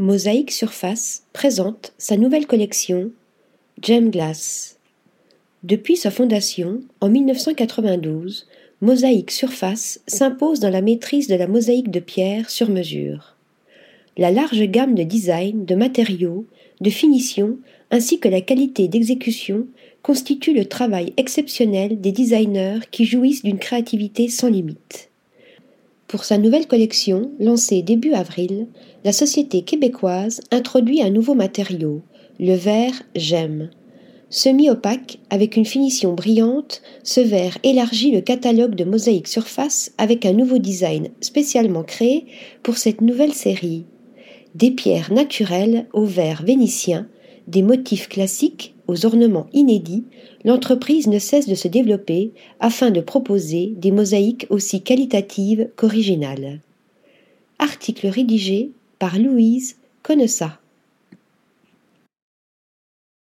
Mosaïque Surface présente sa nouvelle collection Gem Glass. Depuis sa fondation en 1992, Mosaïque Surface s'impose dans la maîtrise de la mosaïque de pierre sur mesure. La large gamme de design, de matériaux, de finitions ainsi que la qualité d'exécution constituent le travail exceptionnel des designers qui jouissent d'une créativité sans limite. Pour sa nouvelle collection, lancée début avril, la société québécoise introduit un nouveau matériau, le verre Gemme. Semi-opaque, avec une finition brillante, ce verre élargit le catalogue de mosaïques surface avec un nouveau design spécialement créé pour cette nouvelle série. Des pierres naturelles au verre vénitien, des motifs classiques aux ornements inédits, l'entreprise ne cesse de se développer afin de proposer des mosaïques aussi qualitatives qu'originales. Article rédigé par Louise Connessa.